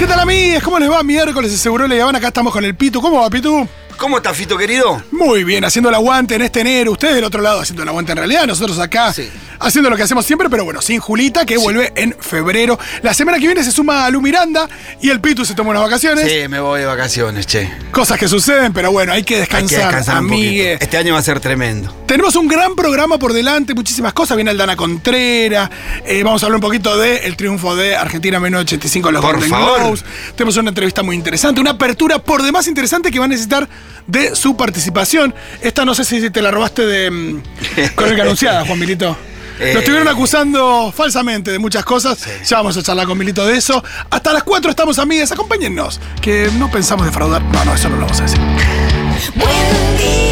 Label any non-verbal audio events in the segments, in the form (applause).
¿Qué tal amigos? ¿Cómo les va? Miércoles de Seguro Le acá estamos con el Pitu. ¿Cómo va, Pitu? ¿Cómo está, Fito, querido? Muy bien, haciendo el aguante en este enero. Ustedes del otro lado haciendo el aguante en realidad. Nosotros acá Sí. haciendo lo que hacemos siempre, pero bueno, sin Julita, que vuelve en febrero. La semana que viene se suma a Lu Miranda y el Pitu se toma unas vacaciones. Sí, me voy de vacaciones, che. Cosas que suceden, pero bueno, hay que Hay descansar, que descansar amigue. Este año va a ser tremendo. Tenemos un gran programa por delante, muchísimas cosas. Viene Aldana Contreras. eh, vamos a hablar un poquito del triunfo de Argentina 1985 en los Por Golden. Globes. Tenemos una entrevista muy interesante, una apertura por demás interesante que va a necesitar de su participación. Esta no sé si te la robaste de mm, Crónica Anunciada, Juan Milito. (laughs) Eh. Lo estuvieron acusando falsamente de muchas cosas. Ya vamos a charlar con Milito de eso. Hasta las 4 estamos amigas. Acompáñennos. Que no pensamos defraudar. No, no, eso no lo vamos a decir. Buen día,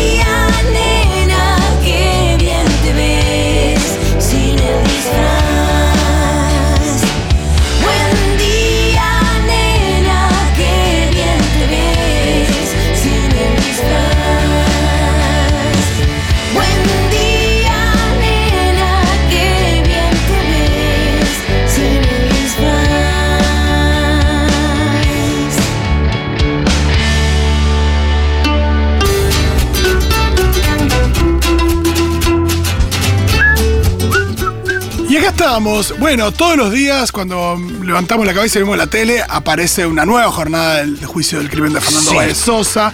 estamos. Bueno, todos los días cuando levantamos la cabeza y vemos la tele, aparece una nueva jornada del juicio del crimen de Fernando Sí. Sosa.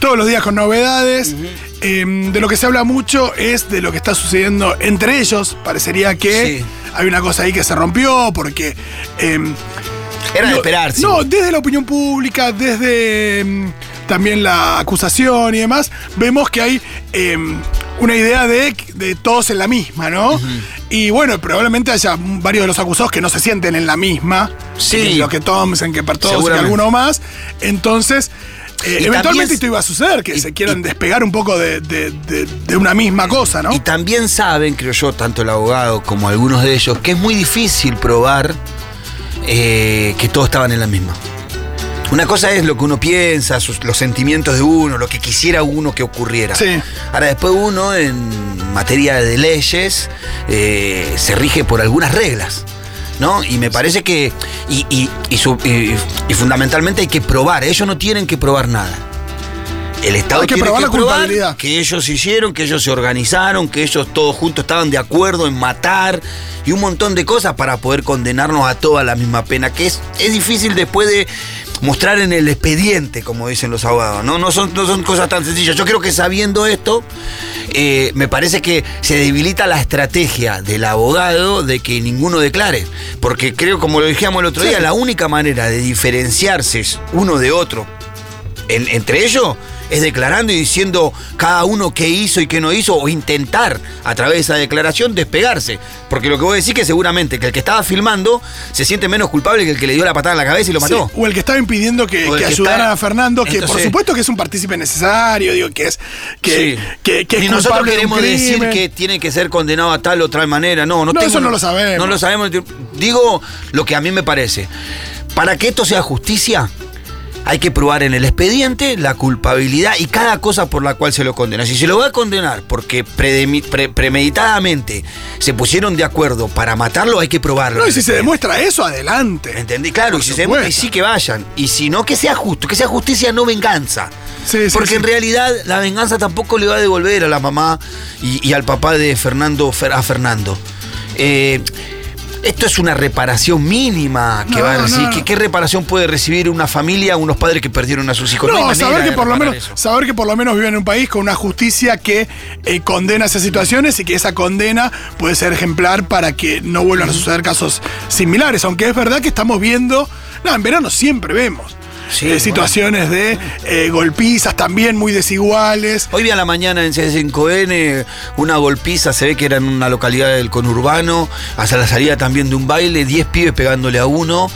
Todos los días con novedades. Eh, de lo que se habla mucho es de lo que está sucediendo entre ellos. Parecería que Sí. hay una cosa ahí que se rompió porque... eh, Era de no, esperarse. No, desde la opinión pública, desde mm, también la acusación y demás, vemos que hay una idea de, de todos en la misma, ¿no? Y bueno, probablemente haya varios de los acusados que no se sienten en la misma. Sí. Que Lo que Thompson, que Pertos, que alguno más. Entonces. eh, eventualmente esto iba a suceder, que y- se quieran y- despegar un poco de, de- de- de una misma cosa, ¿no? Y también saben, creo yo, tanto el abogado como algunos de ellos, que es muy difícil probar eh, que todos estaban en la misma. Una cosa es lo que uno piensa, sus- los sentimientos de uno, lo que quisiera uno que ocurriera. Sí. Ahora, después uno, en materia de leyes, eh, se rige por algunas reglas. ¿No? Y me parece que. Y, y- y su- y- y fundamentalmente hay que probar. Ellos no tienen que probar nada. El Estado Hay que tiene probar que la probar culpabilidad. que ellos hicieron, que ellos se organizaron, que ellos todos juntos estaban de acuerdo en matar y un montón de cosas para poder condenarnos a toda la misma pena, que es, es difícil después de mostrar en el expediente, como dicen los abogados, ¿no? No son, no son cosas tan sencillas. Yo creo que sabiendo esto, eh, me parece que se debilita la estrategia del abogado de que ninguno declare. Porque creo, como lo dijimos el otro Sí. día, la única manera de diferenciarse uno de otro en- entre ellos es declarando y diciendo cada uno qué hizo y qué no hizo o intentar a través de esa declaración despegarse. Porque lo que voy a decir que seguramente que el que estaba filmando se siente menos culpable que el que le dio la patada en la cabeza y lo mató. Sí, o el que estaba impidiendo que, que está- a Fernando, que por supuesto que es un partícipe necesario, digo, que es que, Sí. que, que es y nosotros de queremos decir que tiene que ser condenado a tal o tal manera. No, no, No, tengo- eso no lo sabemos. No lo sabemos. Digo lo que a mí me parece. Para que esto sea justicia, hay que probar en el expediente la culpabilidad y cada cosa por la cual se lo condena. Si se lo va a condenar porque pre- premeditadamente se pusieron de acuerdo para matarlo, hay que probarlo. No, y si se demuestra eso, adelante. ¿Entendí? Claro, y si se demuestra, y sí que vayan. Y si no, que sea justo, que sea justicia, no venganza. Sí, sí, Porque sí. en realidad la venganza tampoco le va a devolver a la mamá y, y al papá de Fernando Fer- a Fernando. Eh, esto es una reparación mínima que No, va a recibir. no. ¿Qué, qué reparación puede recibir una familia, unos padres que perdieron a sus hijos? No, saber que por lo menos, eso. saber que por lo menos viven en un país con una justicia que eh, condena esas situaciones y que esa condena puede ser ejemplar para que no vuelvan a suceder casos similares. Aunque es verdad que estamos viendo, no, en verano siempre vemos. Sí, eh, bueno. situaciones de eh, golpizas también muy desiguales. Hoy vi a la mañana en C5N una golpiza, se ve que era en una localidad del conurbano, hasta la salida también de un baile, 10 pibes pegándole a uno,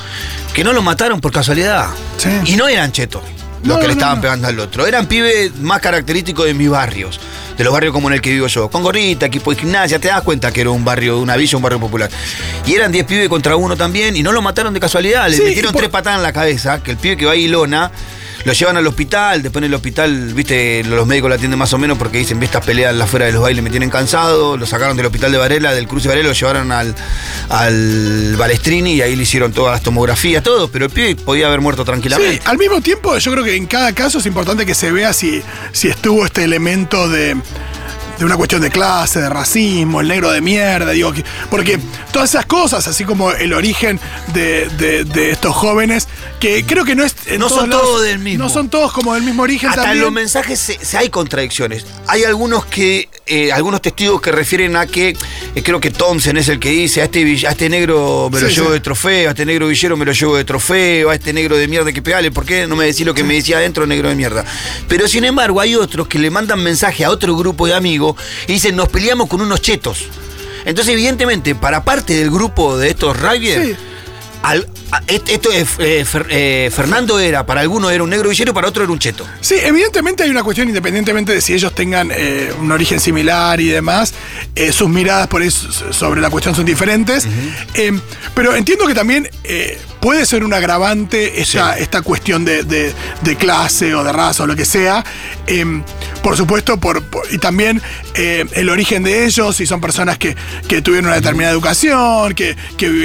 que no lo mataron por casualidad. Sí. Y no eran chetos los No, que le estaban no. pegando al otro, eran pibes más característicos de mis barrios, de los barrios como en el que vivo yo, con gorrita, equipo de gimnasia, te das cuenta que era un barrio, una villa, un barrio popular. Y eran 10 pibes contra uno también, y no lo mataron de casualidad, le Sí, metieron por- tres patadas en la cabeza, que el pibe que va a Ilona Lo llevan al hospital, después en el hospital, viste, los médicos la atienden más o menos porque dicen, estas peleas afuera de los bailes me tienen cansado. Lo sacaron del hospital de Varela, del cruce de Varela, lo llevaron al, al Balestrini y ahí le hicieron todas las tomografías, todo, pero el pibe podía haber muerto tranquilamente. Sí, al mismo tiempo yo creo que en cada caso es importante que se vea si, si estuvo este elemento de, de una cuestión de clase, de racismo, el negro de mierda, digo, que- porque todas esas cosas, así como el origen de, de- de estos jóvenes, que creo que no es... No son lados- todos del mismo. No son todos como del mismo origen Hasta en los mensajes se, se hay contradicciones. Hay algunos que, eh, algunos testigos que refieren a que, eh, creo que Thompson es el que dice, a este, a este negro me lo Sí, llevo sí. de trofeo, a este negro villero me lo llevo de trofeo, a este negro de mierda que pegale, ¿por qué no me decís lo que me decía adentro, negro de mierda? Pero sin embargo hay otros que le mandan mensaje a otro grupo de amigos y dicen, nos peleamos con unos chetos. Entonces, evidentemente, para parte del grupo de estos riders, Sí. al- a- est- esto es, eh, Fer- eh, Fernando era, para alguno era un negro villero, para otro era un cheto. Sí, evidentemente hay una cuestión, independientemente de si ellos tengan eh, un origen similar y demás, sus miradas por eso sobre la cuestión son diferentes. Eh, pero entiendo que también puede ser un agravante esta, Sí. esta cuestión de, de- de clase o de raza o lo que sea. Eh, por supuesto, por, por- y también eh, el origen de ellos, si son personas que, que tuvieron una determinada educación, que,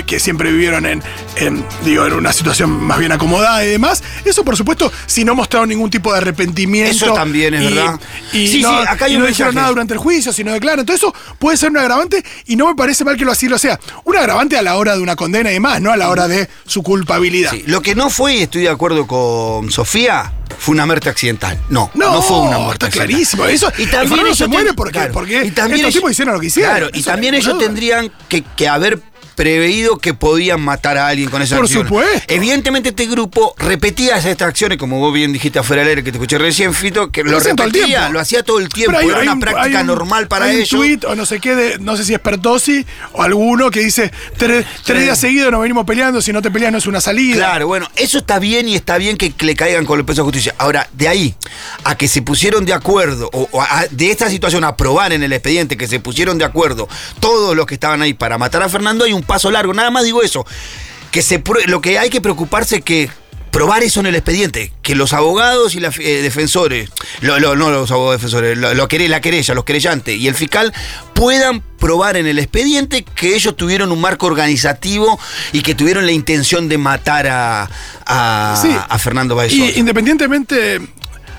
que siempre vivieron en, en, digo, en una situación más bien acomodada y demás. Eso, por supuesto, si no mostraron ningún tipo de arrepentimiento. Eso también es y- verdad. Y Sí, no, sí, acá hay y no dijeron nada durante el juicio, si no declaran. Todo eso puede ser un agravante y no me parece mal que lo así lo sea. Un agravante a la hora de una condena y demás, no a la hora de su culpabilidad. Sí, Lo que no fue, y estoy de acuerdo con Sofía, fue una muerte accidental. No, no, No, fue una muerte está accidental. clarísimo. Eso- y también ellos se muere ten- porque- porque estos ellos- tipos hicieron lo que hicieron. Claro, y también ellos duda. tendrían que, que haber preveído que podían matar a alguien con esa Por acción. supuesto. Evidentemente este grupo repetía estas acciones, como vos bien dijiste afuera del aire, que te escuché recién, Fito, que Lo repetía, lo hacía todo el tiempo, hay- era una un- práctica hay un- normal para hay ellos. un tweet o no sé qué, de- no sé si es Pertosi o alguno que dice: tres, tres días seguidos nos venimos peleando, si no te peleas no es una salida. Claro, bueno, eso está bien y está bien que le caigan con el peso de justicia. Ahora, de ahí a que se pusieron de acuerdo, o, o a- de esta situación a probar en el expediente que se pusieron de acuerdo todos los que estaban ahí para matar a Fernando, hay un paso largo. Nada más digo eso. Que se lo que hay que preocuparse es que probar eso en el expediente, que los abogados y los defensores, lo- lo- no los abogados defensores, lo, lo quere- la querella, los querellantes y el fiscal puedan probar en el expediente que ellos tuvieron un marco organizativo y que tuvieron la intención de matar a, a, Sí. a Fernando Baez. Y independientemente,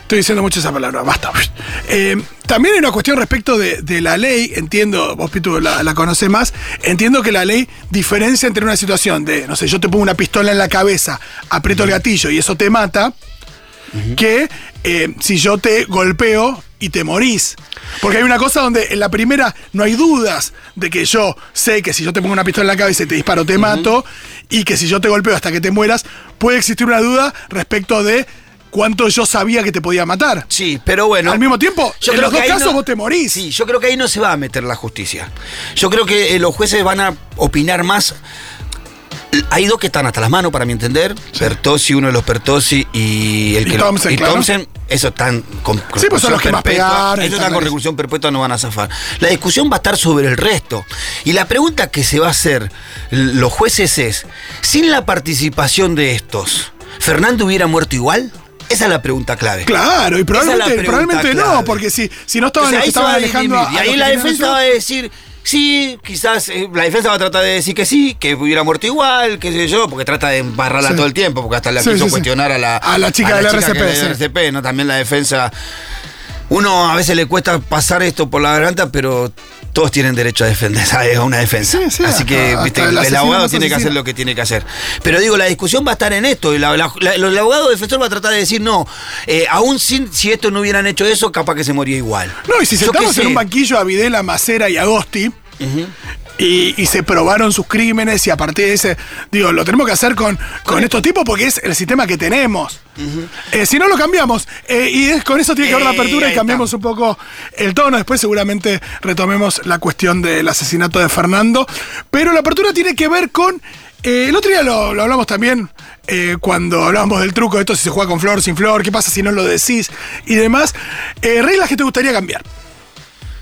estoy diciendo mucho esa palabra, basta. Eh, también hay una cuestión respecto de, de la ley, entiendo, vos Pitu la, la conocés más, entiendo que la ley diferencia entre una situación de, no sé, yo te pongo una pistola en la cabeza, aprieto el gatillo y eso te mata, que eh, si yo te golpeo y te morís. Porque hay una cosa donde en la primera no hay dudas de que yo sé que si yo te pongo una pistola en la cabeza y te disparo te mato, y que si yo te golpeo hasta que te mueras, puede existir una duda respecto de cuánto yo sabía que te podía matar. Sí, pero bueno. Al mismo tiempo, en los dos casos vos te morís. Sí, yo creo que ahí no se va a meter la justicia. Yo creo que eh, los jueces van a opinar más. Hay dos que están hasta las manos, para mi entender. Pertossi, uno de los Pertossi y el Y que Thompson, y claro. Thompson, eso están con, con Sí, pues son los que más pegaron, Eso están con reclusión perpetua, no van a zafar. La discusión va a estar sobre el resto. Y la pregunta que se va a hacer los jueces es: sin la participación de estos, ¿Fernando hubiera muerto igual? Esa es la pregunta clave. Claro, y es la probablemente, no, porque si, si no estaban que ahí estaban a alejando a. Y a ahí la defensa va a decir, sí, quizás eh, la defensa va a tratar de decir que sí, que hubiera muerto igual, qué sé yo, porque trata de embarrarla Sí. todo el tiempo, porque hasta la Sí, quiso sí, cuestionar a la, A la chica del que RCP, del sí. RCP, ¿no? También la defensa. Uno a veces le cuesta pasar esto por la garganta, pero todos tienen derecho a defender, (laughs) ¿sabes? A una defensa. Sí, sí, Así que, hasta- viste, hasta el abogado tiene que hacer lo que tiene que hacer. Pero digo, la discusión va a estar en esto. Y la- la- la- el abogado defensor va a tratar de decir, no, eh, aún sin, si estos no hubieran hecho eso, capaz que se moría igual. No, y si Yo sentamos en un banquillo a Videla, Macera y Agosti, y, y se probaron sus crímenes, y a partir de ese, digo, lo tenemos que hacer con, con estos tipos porque es el sistema que tenemos. Eh, si no lo cambiamos, eh, y es, con eso tiene que ver la Eh, apertura y cambiamos un poco el tono. Después seguramente retomemos la cuestión del asesinato de Fernando. Pero la apertura tiene que ver con. eh, el otro día lo, lo hablamos también eh, cuando hablábamos del truco de esto, si se juega con flor, sin flor, qué pasa si no lo decís y demás. Eh, reglas que te gustaría cambiar.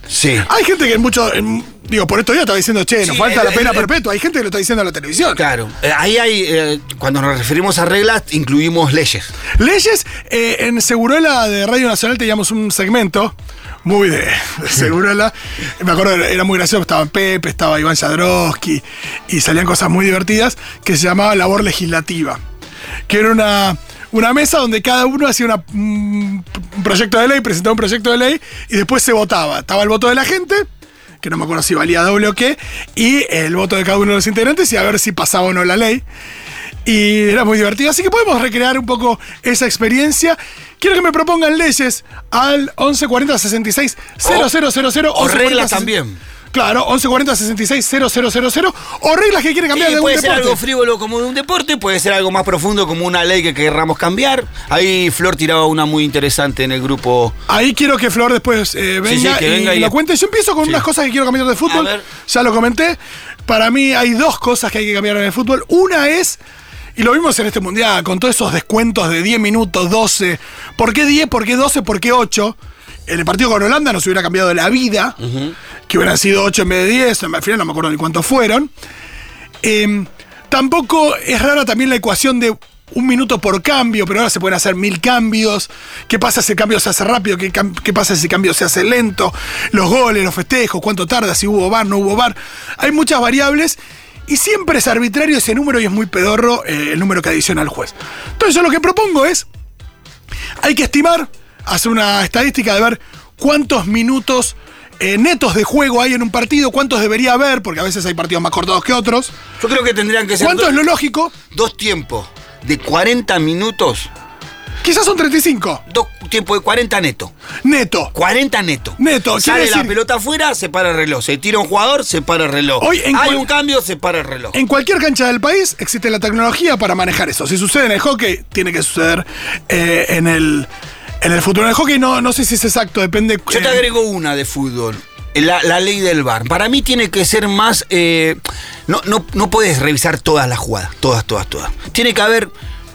Sí. Hay gente que en mucho. en- digo, por estos días estaba diciendo, che, nos Sí, falta el- la pena el- perpetua. Hay gente que lo está diciendo en la televisión. Claro. Eh, ahí hay, eh, cuando nos referimos a reglas, incluimos leyes. Leyes, eh, en Segurola de Radio Nacional teníamos un segmento muy de, de (laughs) Segurola. Me acuerdo, era muy gracioso, estaba Pepe, estaba Iván Jadrowski y salían cosas muy divertidas que se llamaba Labor Legislativa. Que era una, una mesa donde cada uno hacía una- un proyecto de ley, presentaba un proyecto de ley y después se votaba. Estaba el voto de la gente, que no me acuerdo si valía doble o qué, y el voto de cada uno de los integrantes y a ver si pasaba o no la ley. Y era muy divertido. Así que podemos recrear un poco esa experiencia. Quiero que me propongan leyes al 1140 66 000 o reglas también. Claro, 1140 66 000 o reglas que quieren cambiar Sí, de un puede ser deporte. algo frívolo como de un deporte, puede ser algo más profundo como una ley que querramos cambiar. Ahí Flor tiraba una muy interesante en el grupo. Ahí quiero que Flor después eh, venga, sí, que y, lo cuente. Yo empiezo con unas cosas que quiero cambiar de fútbol. Ya lo comenté. Para mí hay dos cosas que hay que cambiar en el fútbol. Una es, y lo vimos en este mundial, con todos esos descuentos de 10 minutos, 12. ¿Por qué 10? ¿Por qué 12? ¿Por qué 8? En el partido con Holanda nos hubiera cambiado la vida, que hubieran sido 8 en vez de 10. Al final no me acuerdo ni cuántos fueron. Eh, tampoco es rara también la ecuación de un minuto por cambio, pero ahora se pueden hacer mil cambios. ¿Qué pasa si el cambio se hace rápido? ¿Qué, cam- qué pasa si el cambio se hace lento? Los goles, los festejos, cuánto tarda, si hubo bar, no hubo bar. Hay muchas variables y siempre es arbitrario ese número y es muy pedorro eh, el número que adiciona el juez. Entonces yo lo que propongo es, hay que estimar, hacer una estadística de ver cuántos minutos eh, netos de juego hay en un partido, cuántos debería haber, porque a veces hay partidos más cortados que otros. Yo creo que tendrían que ser ¿Cuánto es lo lógico? dos tiempos de 40 minutos, Quizás son 35. dos tiempos de 40 neto. Neto. 40 neto. Neto, Sale la pelota afuera, se para el reloj. Se tira un jugador, se para el reloj. Hoy en Hay un cambio, se para el reloj. En cualquier cancha del país existe la tecnología para manejar eso. Si sucede en el hockey, tiene que suceder eh, en, el, en el fútbol. En el hockey no, no sé si es exacto, depende. Yo te eh, agrego una de fútbol. La, la ley del VAR. Para mí tiene que ser más. eh, no, no, no puedes revisar todas las jugadas. Todas, todas, todas. Tiene que haber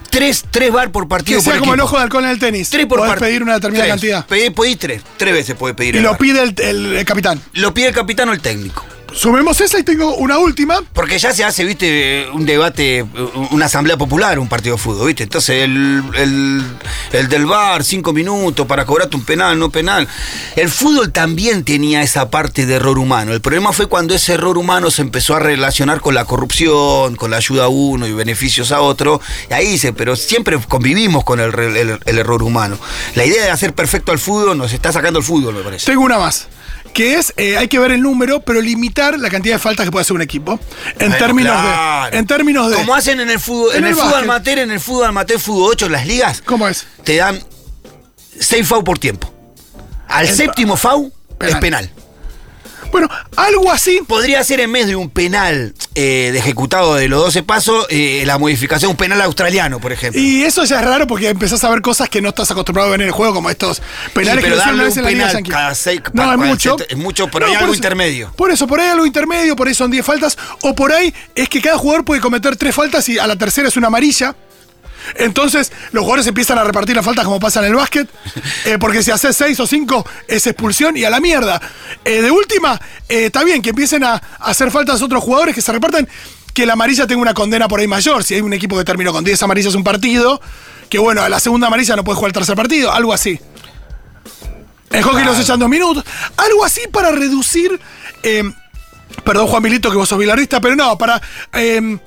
tres, tres VAR por partido. que sea por como el ojo de halcón en el tenis. Tres por Podés partido. pedir una determinada Tres. cantidad. Pedí- tres. Tres veces puede pedir Y el lo pide el, el- el capitán. Lo pide el capitán o el técnico. Sumemos esa y tengo una última. Porque ya se hace, viste, un debate, una asamblea popular, un partido de fútbol, viste. Entonces, el, el, el del bar, cinco minutos para cobrarte un penal, no penal. El fútbol también tenía esa parte de error humano. El problema fue cuando ese error humano se empezó a relacionar con la corrupción, con la ayuda a uno y beneficios a otro. Y ahí dice, pero siempre convivimos con el error humano. La idea de hacer perfecto al fútbol nos está sacando el fútbol, me parece. Tengo una más. Que es, eh, hay que ver el número, pero limitar la cantidad de faltas que puede hacer un equipo. En Bueno, términos claro. de. En términos de. Como hacen en el fútbol, En en, el el, fútbol amateur, en el fútbol amateur, fútbol 8, en las ligas, ¿Cómo es? te dan 6 FAU por tiempo. Al El- séptimo FAU Penal. es penal. Bueno, algo así. Podría ser en vez de un penal eh, de ejecutado de los 12 pasos, eh, la modificación, un penal australiano, por ejemplo. Y eso ya es raro porque empezás a ver cosas que no estás acostumbrado a ver en el juego, como estos penales pero que darle una vez un en la penal cada seis- No, para- es mucho. es mucho, pero hay por algo eso- intermedio. Por eso, por ahí hay algo intermedio, por ahí son 10 faltas. O por ahí es que cada jugador puede cometer tres faltas y a la tercera es una amarilla. Entonces, los jugadores empiezan a repartir las faltas como pasa en el básquet. eh, porque si haces 6 o 5 es expulsión y a la mierda. Eh, de última, eh, está bien que empiecen a, a hacer faltas otros jugadores que se repartan. Que la amarilla tenga una condena por ahí mayor. Si hay un equipo que terminó con 10 amarillas un partido, que bueno, a la segunda amarilla no puede jugar el tercer partido, algo así. En hockey los echan dos minutos. Algo así para reducir. Perdón, Juan Milito, que vos sos bilardista, pero no, para. eh,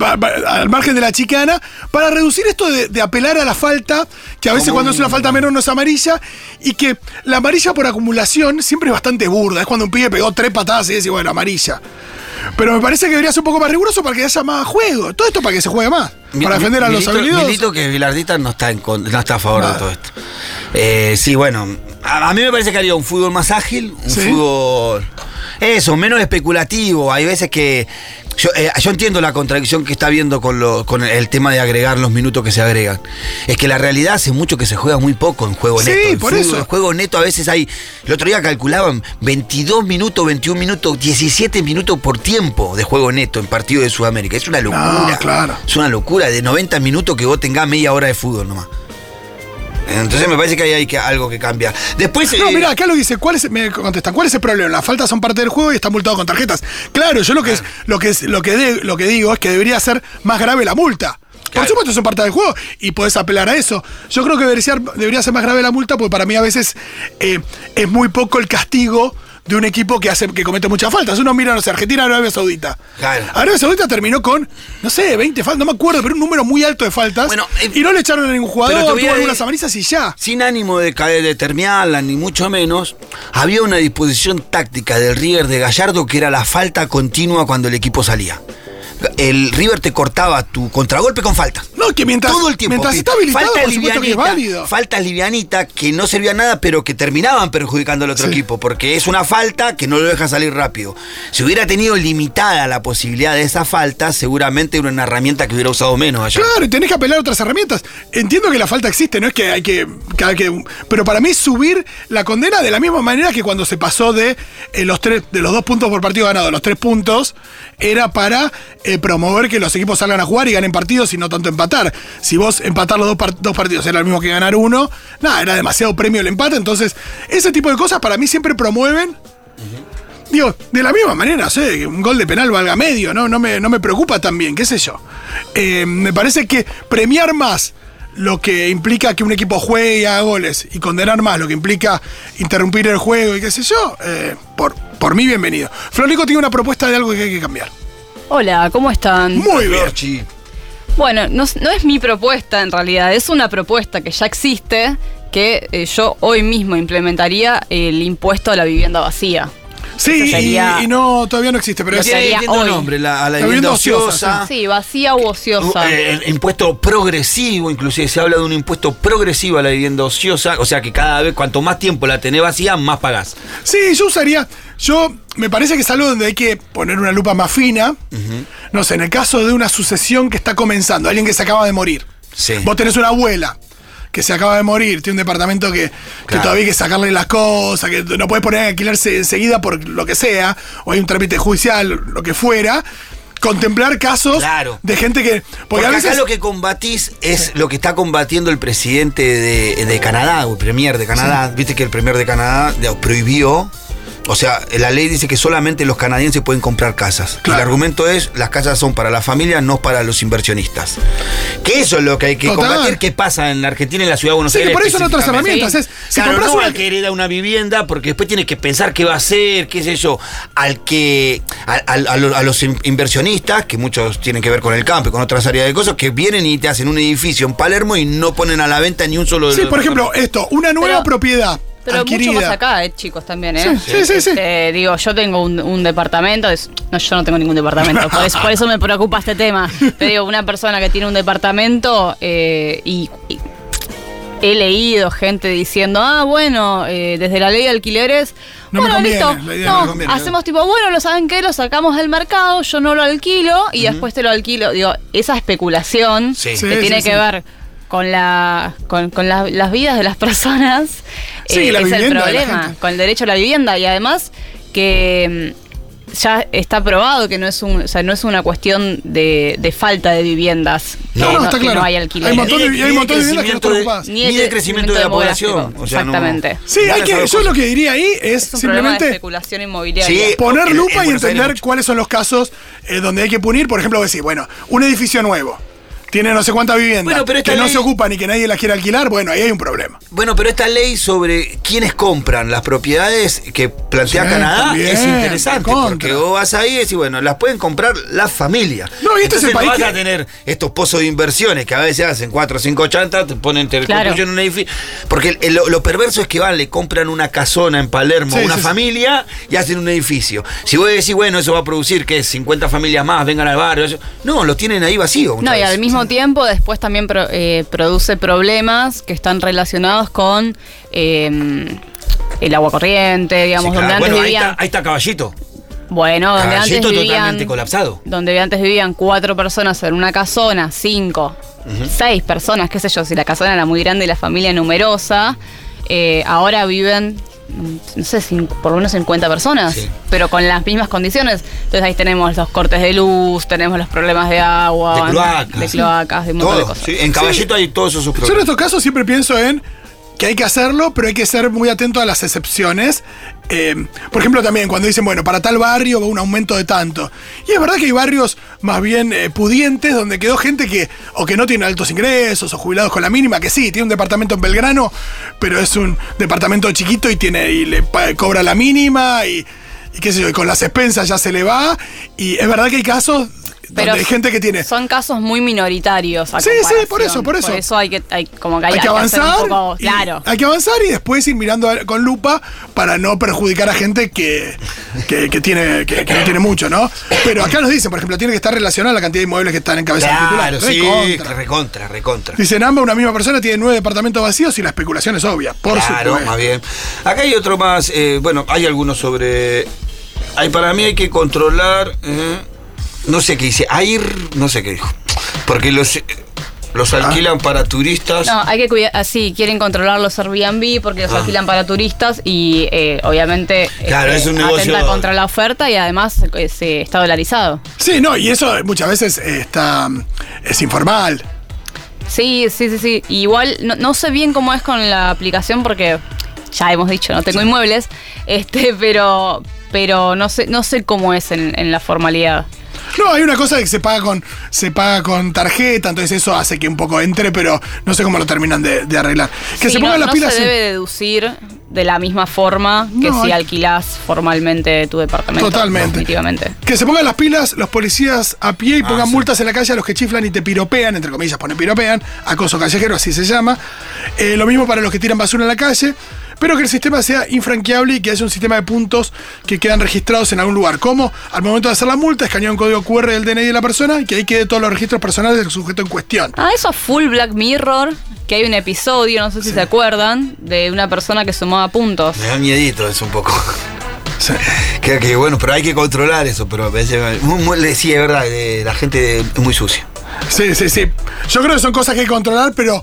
va- al margen de la chicana, para reducir esto de, de apelar a la falta, que a veces Como cuando es una un- falta menor no es amarilla, y que la amarilla por acumulación siempre es bastante burda. Es cuando un pibe pegó tres patadas y dice, bueno, amarilla. Pero me parece que debería ser un poco más riguroso para que haya más juego. Todo esto para que se juegue más. Mi- para defender a los Milito- habilidosos. Milito que es bilardista no está, en no está a favor Nada. de todo esto. Eh, sí, bueno, a, a mí me parece que haría un fútbol más ágil, un Sí. fútbol... Eso, menos especulativo. Hay veces que... Yo, eh, yo entiendo la contradicción que está viendo con, lo- con el tema de agregar los minutos que se agregan. Es que la realidad hace mucho que se juega muy poco en juego Sí, neto. El por fútbol, eso. Juego neto a veces hay... El otro día calculaban 22 minutos, 21 minutos, 17 minutos por tiempo de juego neto en partido de Sudamérica. Es una locura. claro. Es una locura de 90 minutos que vos tengás media hora de fútbol nomás. Entonces me parece que ahí hay que, algo que cambiar. Después. No, eh, mira, acá lo dice, ¿cuál es, me contestan, ¿cuál es el problema? Las faltas son parte del juego y están multados con tarjetas. Claro, yo lo que es, lo que es, lo que de- lo que digo es que debería ser más grave la multa. Por supuesto, son parte del juego y podés apelar a eso. Yo creo que debería ser, debería ser más grave la multa porque para mí a veces eh, es muy poco el castigo de un equipo que hace que comete muchas faltas. Uno mira, no sé, Argentina, Arabia Saudita. Claro. Arabia Saudita terminó con, no sé, 20 faltas, no me acuerdo, pero un número muy alto de faltas. Bueno, eh, y no le echaron a ningún jugador, tuvo algunas amarillas y ya. Sin ánimo de caer, de terminarla, ni mucho menos, había una disposición táctica del River de Gallardo que era la falta continua cuando el equipo salía. El River te cortaba tu contragolpe con falta. No, que mientras, Todo el tiempo. mientras está habilitado, falta por supuesto que es livianita, válido. Faltas livianita que no servían nada, pero que terminaban perjudicando al otro Sí. equipo, porque es una falta que no lo deja salir rápido. Si hubiera tenido limitada la posibilidad de esa falta, seguramente era una herramienta que hubiera usado menos allá. Claro, y tenés que apelar a otras herramientas. Entiendo que la falta existe, no es que hay que, que hay que- Pero para mí subir la condena de la misma manera que cuando se pasó de eh, los tres, de los dos puntos por partido ganado a los tres puntos, era para eh, promover que los equipos salgan a jugar y ganen partidos y no tanto empatar. Si vos empatar los dos, par- dos partidos era lo mismo que ganar uno, nada, era demasiado premio el empate. Entonces, ese tipo de cosas para mí siempre promueven Digo, de la misma manera, no sé, que un gol de penal valga medio, ¿no? No me, no me preocupa también, qué sé yo. Eh, me parece que premiar más lo que implica que un equipo juegue y haga goles y condenar más lo que implica interrumpir el juego y qué sé yo, eh, por, por mí bienvenido. Florico tiene una propuesta de algo que hay que cambiar. Hola, ¿cómo están? Muy bien. Bueno, no, es- no es mi propuesta en realidad, es una propuesta que ya existe, que eh, yo hoy mismo implementaría el impuesto a la vivienda vacía. Sí, y- no, todavía no existe, pero sería hoy. nombre, la- a la La vivienda ociosa, ociosa. Sí, vacía u ociosa. Eh, el impuesto progresivo, inclusive se habla de un impuesto progresivo a la vivienda ociosa, o sea que cada vez, cuanto más tiempo la tenés vacía, más pagás. Sí, yo usaría. Yo me parece que es algo donde hay que poner una lupa más fina. No sé, en el caso de una sucesión que está comenzando, alguien que se acaba de morir. Sí. Vos tenés una abuela que se acaba de morir, tiene un departamento que, todavía hay que sacarle las cosas, que no puedes poner a alquilarse enseguida por lo que sea, o hay un trámite judicial, lo que fuera. Contemplar casos Claro. de gente que. Porque, Porque a veces. acá lo que combatís es lo que está combatiendo el presidente de, de Canadá, o el premier de Canadá. Viste que el premier de Canadá prohibió. O sea, la ley dice que solamente los canadienses pueden comprar casas. Claro. El argumento es, las casas son para la familia, no para los inversionistas. Que eso es lo que hay que Total. combatir. ¿Qué pasa en la Argentina y en la ciudad de Buenos Sí, que Aires? por eso son otras herramientas. Es, si Claro, compras no una. al que hereda una vivienda, porque después tiene que pensar qué va a hacer, qué sé yo. Al que. A, a- a lo- a los in- inversionistas, que muchos tienen que ver con el campo y con otras áreas de cosas, que vienen y te hacen un edificio en Palermo y no ponen a la venta ni un solo de Sí, los- por ejemplo, esto, una nueva Pero- propiedad. Pero adquirida. mucho más acá, eh, chicos, también, ¿eh? Sí, sí, sí, sí. Este, digo, yo tengo un, un departamento, es- no, yo no tengo ningún departamento, por eso, por eso me preocupa este tema. Te digo, una persona que tiene un departamento eh, y, y he leído gente diciendo, ah, bueno, eh, desde la ley de alquileres, No bueno, conviene, listo, no no, conviene. hacemos tipo, bueno, lo saben qué, lo sacamos del mercado, yo no lo alquilo y después te lo alquilo. Digo, esa especulación Sí. que Sí, tiene sí, que ver con la con, con la- las vidas de las personas Sí, eh, la es el problema con el derecho a la vivienda y además que mm, ya está probado que no es un, o sea, no es una cuestión de, de falta de viviendas No, que no, está que claro. no hay Hay alquileres un montón de- Ni y hay un montón de viviendas que no están crecimiento ocupadas. Ni de crecimiento de la población. demográfico. O sea, no- Exactamente. Sí, hay que, yo lo que diría ahí es, es un problema de simplemente especulación inmobiliaria Sí. poner En- en lupa y entender cuáles son los casos eh, donde hay que punir. Por ejemplo, decir, bueno, un edificio nuevo. Tiene no sé cuántas viviendas Bueno, pero esta que no se ocupan y que nadie las quiere alquilar, bueno, ahí hay un problema. Bueno, pero esta ley sobre quiénes compran las propiedades que plantea Sí, Canadá también, es interesante. Porque vos vas ahí y decís, bueno, las pueden comprar las familias. No, y este es el país vas que- a tener estos pozos de inversiones que a veces hacen cuatro o cinco chantas, te ponen, te Claro. construyen un edificio. Porque lo, lo perverso es que van, le compran una casona en Palermo a Sí, una sí, sí. familia y hacen un edificio. Si vos decís, bueno, eso va a producir que 50 familias más vengan al barrio. No, lo tienen ahí vacío. No, y al mismo tiempo después también pro- eh, produce problemas que están relacionados con eh, el agua corriente, digamos, Sí, donde antes Bueno, ahí vivían. está, ahí está Caballito. Bueno, donde antes vivían. totalmente colapsado. Donde antes vivían cuatro personas en una casona, cinco, seis personas, qué sé yo, si la casona era muy grande y la familia numerosa, eh, ahora viven, no sé, por lo menos 50 personas, Sí. pero con las mismas condiciones. Entonces ahí tenemos los cortes de luz, tenemos los problemas de agua, De cloacas. de, cloacas, de un montón de Todo. cosas. sí, en Caballito hay todos esos Yo en problemas. estos casos siempre pienso en que hay que hacerlo, pero hay que ser muy atento a las excepciones. Eh, por ejemplo, también cuando dicen, bueno, para tal barrio va un aumento de tanto. Y es verdad que hay barrios más bien eh, pudientes donde quedó gente que o que no tiene altos ingresos o jubilados con la mínima, que sí, tiene un departamento en Belgrano, pero es un departamento chiquito y tiene y le cobra la mínima y, y qué sé yo, y con las expensas ya se le va. Y es verdad que hay casos donde hay gente que tiene Son casos muy minoritarios. a Sí, sí, por eso, por eso. Por eso hay que, hay, como que hay, hay que hacer avanzar. un poco- y- claro. hay que avanzar y después ir mirando a- con lupa para no perjudicar a gente que, que, que tiene, que, que no tiene mucho, ¿no? Pero acá nos dicen, por ejemplo, tiene que estar relacionada la cantidad de inmuebles que están en cabeza del Claro, titular. sí, Recontra. recontra, recontra. Dicen ambas, una misma persona tiene nueve departamentos vacíos y la especulación es obvia, por claro, supuesto. más bien. Acá hay otro más, eh, bueno, hay algunos sobre... Hay, para mí hay que controlar, eh, no sé qué dice, AIR, no sé qué dijo, porque los, eh, los alquilan para turistas. No, hay que cuidar, así, quieren controlar los Airbnb porque los Ah. alquilan para turistas y eh, obviamente Claro, es un negocio- atenta contra la oferta y además eh, se- está dolarizado. Sí, no, y eso muchas veces eh, está es informal. Sí, sí, sí, sí. Igual no, no sé bien cómo es con la aplicación porque ya hemos dicho, no tengo inmuebles, (laughs) este, pero pero no sé, no sé cómo es en, en la formalidad. No, hay una cosa de que se paga con se paga con tarjeta, entonces eso hace que un poco entre, pero no sé cómo lo terminan de, de arreglar. Que Sí, se no, pongan las no pilas. se debe deducir de la misma forma que No, si alquilás formalmente tu departamento. Totalmente. Definitivamente. Que se pongan las pilas los policías a pie y Ah, pongan sí. multas en la calle a los que chiflan y te piropean, entre comillas, pone piropean, acoso callejero, así se llama. Eh, lo mismo para los que tiran basura en la calle, pero que el sistema sea infranqueable y que haya un sistema de puntos que quedan registrados en algún lugar. Como al momento de hacer la multa, escanear un código QR del DNI de la persona y que ahí quede todos los registros personales del sujeto en cuestión. Ah, eso es full Black Mirror, que hay un episodio, no sé si se acuerdan, de una persona que sumaba puntos. Me da miedito eso un poco. (laughs) Que, que bueno, pero hay que controlar eso, pero a veces... muy- muy- sí, es verdad, eh, la gente es muy sucia. Sí, sí, sí. Yo creo que son cosas que hay que controlar, pero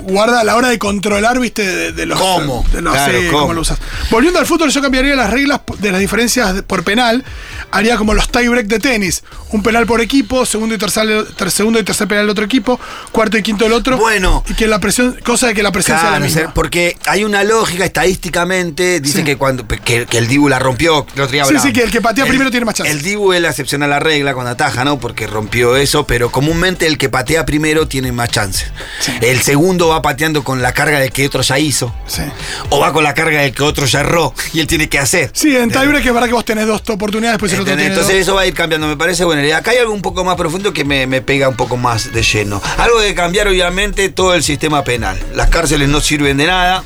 guarda a la hora de controlar, viste, de, de los. ¿Cómo? De los, Claro, ¿cómo? cómo lo usas. Volviendo al fútbol, yo cambiaría las reglas de las diferencias por penal. Haría como los tie-break de tenis. Un penal por equipo, segundo y tercer, ter- segundo y tercer penal del otro equipo, cuarto y quinto del otro. Bueno. Y que la presión, cosa de que la presión sea la Claro, misma. porque hay una lógica estadísticamente, dice Sí. que cuando que, que el Dibu la rompió, el otro día Sí, sí, que el que patea primero tiene más chance. El Dibu es la excepción a la regla cuando ataja, ¿no? Porque rompió eso, pero comúnmente el que patea primero tiene más chances. Sí. El segundo va pateando con la carga del que otro ya hizo. Sí. O va con la carga del que otro ya erró y él tiene que hacer. Sí, en tie-break es verdad que vos tenés dos oportunidades, después el otro Entonces dos. eso va a ir cambiando, me parece buena idea. Acá hay algo un poco más profundo que me, me pega un poco más de lleno. Algo de cambiar obviamente todo el sistema penal. Las cárceles no sirven de nada.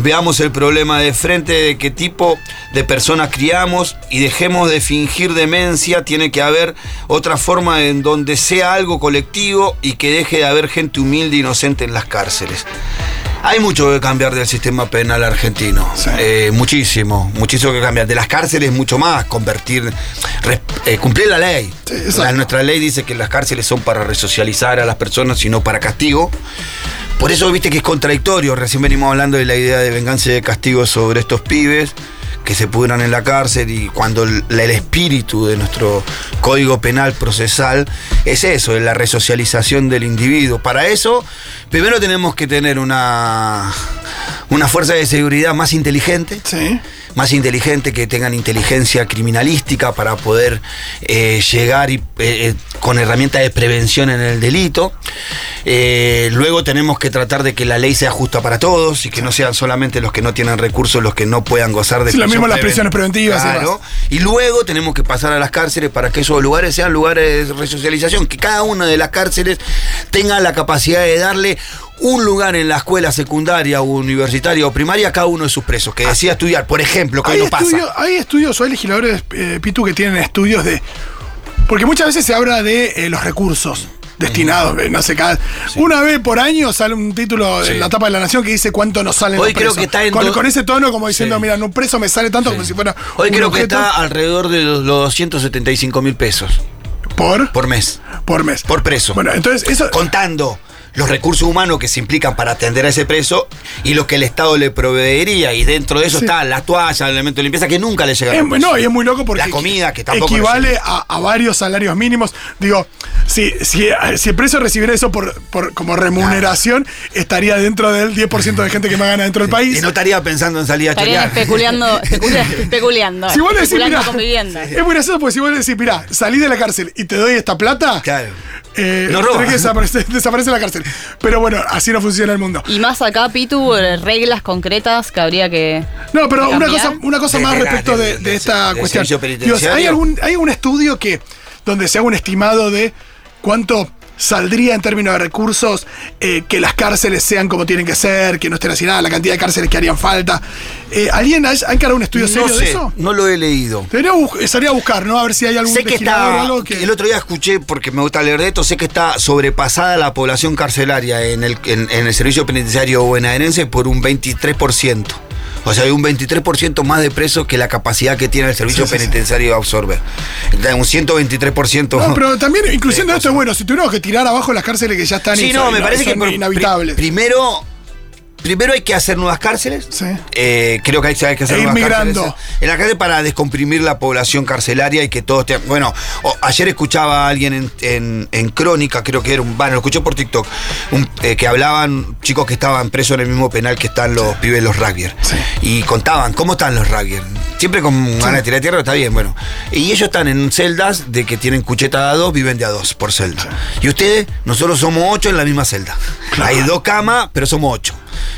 Veamos el problema de frente de qué tipo de personas criamos y dejemos de fingir demencia. Tiene que haber otra forma en donde sea algo colectivo y que deje de haber gente humilde e inocente en las cárceles. Hay mucho que cambiar del sistema penal argentino. Sí. Eh, muchísimo, muchísimo que cambiar. De las cárceles, mucho más. Convertir, eh, cumplir la ley. Sí, exacto. La- nuestra ley dice que las cárceles son para resocializar a las personas y no para castigo. Por eso viste que es contradictorio. Recién venimos hablando de la idea de venganza y de castigo sobre estos pibes que se pudran en la cárcel y cuando el, espíritu de nuestro código penal procesal es eso, es la resocialización del individuo. Para eso, primero tenemos que tener una, una fuerza de seguridad más inteligente Sí. Más inteligente, que tengan inteligencia criminalística para poder eh, llegar y, eh, eh, con herramientas de prevención en el delito. Eh, luego tenemos que tratar de que la ley sea justa para todos y que no sean solamente los que no tienen recursos los que no puedan gozar de Sí, lo mismo las prisiones preventivas Claro. Y luego tenemos que pasar a las cárceles para que esos lugares sean lugares de resocialización, que cada una de las cárceles tenga la capacidad de darle un lugar en la escuela secundaria o universitaria o primaria cada uno de sus presos, que decida estudiar, por ejemplo, que hoy no pasa. estudios, hay estudios, o hay legisladores, eh, Pitu, que tienen estudios de. Porque muchas veces se habla de eh, los recursos destinados, eh, no sé, cada. Una vez por año sale un título Sí. en la tapa de la nación que dice cuánto nos salen Hoy los creo presos. que está en con, ese tono como diciendo, Sí. mira, un preso me sale tanto como si fuera. Hoy un creo que está alrededor de los, los 275 mil pesos por, por mes, por mes. por preso. Bueno, entonces eso. contando los recursos humanos que se implican para atender a ese preso y lo que el Estado le proveería. Y dentro de eso Sí. está las toallas, el elemento de limpieza que nunca le Es, preso. no, y es muy loco porque La comida, que tampoco equivale le a, a varios salarios mínimos. Digo, si, si, si el precio recibiera eso por, por- como remuneración, estaría dentro del 10% de gente que más gana dentro del país. Y no estaría pensando en salir a chorear. especulando, (laughs) especula- especuleando. Si vos le decís, especulando mirá, es muy gracioso porque si vos le decís, mirá, salí de la cárcel y te doy esta plata, Claro. eh, No roba. tenés que desaparecer, (laughs) desaparece la cárcel. Pero bueno, así no funciona el mundo. Y más acá, Pitu, reglas concretas que habría que. No, pero una cosa, una cosa De- más de respecto de, esta cuestión. ¿hay, algún, ¿Hay un estudio que donde se haga un estimado de cuánto saldría en términos de recursos eh, que las cárceles sean como tienen que ser, que no estén así nada, la cantidad de cárceles que harían falta? Eh, ¿Alguien ha, ha encarado un estudio No serio de eso? no lo he leído. Debería estaría a buscar, ¿no? A ver si hay algún Sé que o está. algo que. El otro día escuché, porque me gusta leer de esto, sé que está sobrepasada la población carcelaria en el, en, en el servicio penitenciario bonaerense por un 23%. O sea, hay un 23% más de presos que la capacidad que tiene el servicio Sí, sí, sí. penitenciario de absorber. Entonces, Un 123%. No, pero también, (laughs) incluyendo Eh, esto, es bueno, si tuviéramos que tirar abajo las cárceles que ya están Sí, no, me parece que inhabitables. pri- primero, primero hay que hacer nuevas cárceles. Sí. Eh, creo que hay, hay que hacer E nuevas migrando. cárceles. En la cárcel para descomprimir la población carcelaria y que todos tengan. Bueno, ayer escuchaba a alguien en, en- en Crónica, creo que era un. Bueno, lo escuché por TikTok, un- eh, que hablaban chicos que estaban presos en el mismo penal que están los pibes, los rugbyers. Sí. Y contaban cómo están los rugbyers. Siempre con ganas de tirar tierra, está bien, bueno. Y ellos están en celdas de que tienen cucheta de a dos, viven de a dos por celda. Y ustedes, nosotros somos ocho en la misma celda. Hay dos camas, pero somos ocho.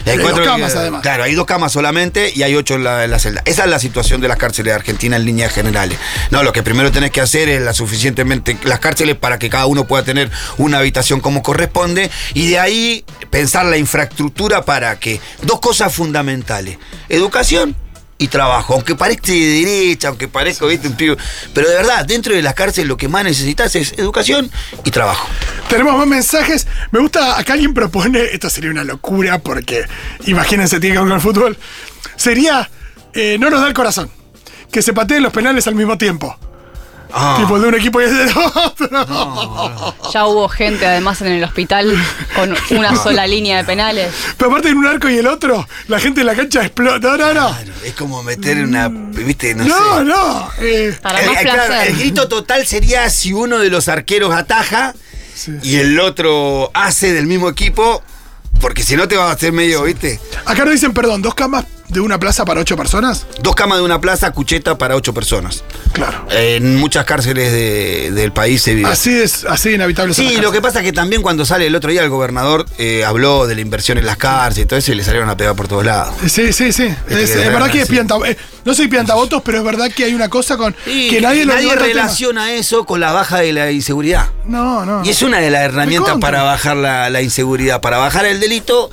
Y hay dos cuatro- camas, además. Claro, hay dos camas solamente y hay ocho en la, en la celda. Esa es la situación de las cárceles de Argentina en líneas generales. No, lo que primero tenés que hacer es la suficientemente las cárceles para que cada uno pueda tener una habitación como corresponde y de ahí pensar la infraestructura para que dos cosas fundamentales: educación y trabajo, aunque parezca de derecha, aunque parezca, viste, un tío, pero de verdad, dentro de las cárceles lo que más necesitas es educación y trabajo. Tenemos más mensajes. Me gusta, acá alguien propone, esto sería una locura porque imagínense, tiene que ver con el fútbol. Sería, eh, no nos da el corazón, que se pateen los penales al mismo tiempo. Ah. Tipo de un equipo y el del otro. (laughs) (laughs) Ya hubo gente, además, en el hospital con una sola línea de penales. Pero aparte en un arco y el otro, la gente en la cancha explota. No, no, no. Claro, es como meter una, viste, no, No, sé. no. eh, Para El, más eh, claro, placer. el grito total sería si uno de los arqueros ataja Sí. y el otro hace del mismo equipo, porque si no te va a hacer medio, ¿viste? acá nos dicen, perdón, dos camas de una plaza para ocho personas. Dos camas de una plaza, cucheta para ocho personas. Claro. En muchas cárceles de- del país se vive. Así es, así inhabitable. Sí, lo que pasa es que también cuando sale el otro día el gobernador eh, habló de la inversión en las cárceles y todo eso y le salieron a pegar por todos lados. Sí, sí, sí. Es, que es verdad que es sí. pianta, eh, no soy piantavotos, pero es verdad que hay una cosa con que nadie lo lleva al tema. relaciona eso con la baja de la inseguridad. No, no. Y es una de las herramientas para bajar la, la inseguridad, para bajar el delito.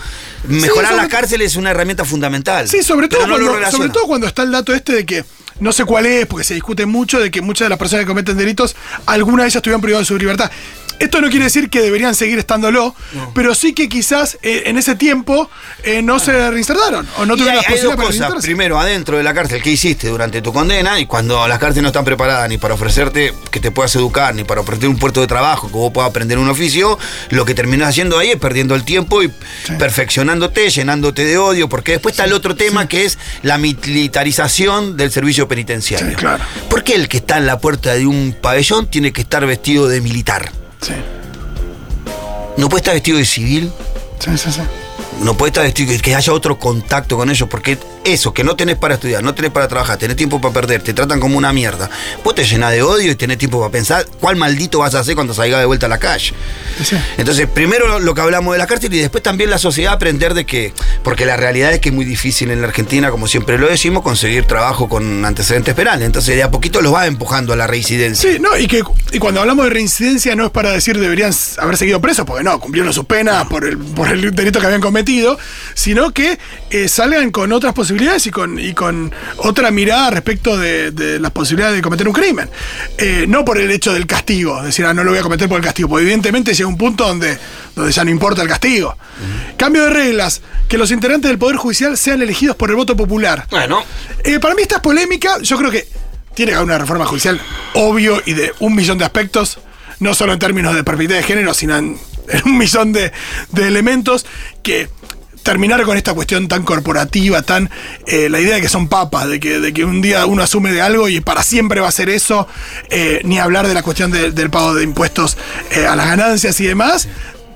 Mejorar las cárceles es una herramienta fundamental. Sí, sobre todo, no cuando, sobre todo cuando está el dato este de que no sé cuál es, porque se discute mucho de que muchas de las personas que cometen delitos, algunas de ellas estuvieron privadas de su libertad. Esto no quiere decir que deberían seguir estándolo, pero sí que quizás eh, en ese tiempo eh, no se reinsertaron o no tuvieron las posibilidades para. Primero, adentro de la cárcel, ¿qué hiciste durante tu condena? Y cuando las cárceles no están preparadas ni para ofrecerte que te puedas educar, ni para ofrecerte un puerto de trabajo, que vos puedas aprender un oficio, lo que terminas haciendo ahí es perdiendo el tiempo y perfeccionándote, llenándote de odio, porque después está el otro tema que es la militarización del servicio penitenciario. Sí, claro. ¿Por qué el que está en la puerta de un pabellón tiene que estar vestido de militar? Sí, ¿No puede estar vestido de civil? sí, sí, sí. No puede estar vestido, que- que haya otro contacto con ellos, porque eso, que no tenés para estudiar, no tenés para trabajar, tenés tiempo para perder, te tratan como una mierda. Vos te llenás de odio y tenés tiempo para pensar cuál maldito vas a hacer cuando salgas de vuelta a la calle. Sí. Entonces, primero lo- que hablamos de la cárcel y después también la sociedad aprender de que, porque la realidad es que es muy difícil en la Argentina, como siempre lo decimos, conseguir trabajo con antecedentes penales. Entonces, de a poquito los va empujando a la reincidencia. Sí, no, y que y cuando hablamos de reincidencia no es para decir deberían haber seguido presos, porque no, cumplieron su pena por, el, por el delito que habían cometido, sino que eh, salgan con otras posibilidades y con, y con otra mirada respecto de, de las posibilidades de cometer un crimen. Eh, no por el hecho del castigo, decir, ah, no lo voy a cometer por el castigo, porque evidentemente llega un punto donde, donde ya no importa el castigo. Cambio de reglas, que los integrantes del Poder Judicial sean elegidos por el voto popular. Bueno, Eh, para mí esta es polémica. Yo creo que tiene que haber una reforma judicial obvio y de un millón de aspectos, no solo en términos de perspectiva de género, sino en en un millón de, de elementos que terminar con esta cuestión tan corporativa, tan eh, la idea de que son papas, de que, de que un día uno asume de algo y para siempre va a ser eso, eh, ni hablar de la cuestión de- del pago de impuestos eh, a las ganancias y demás.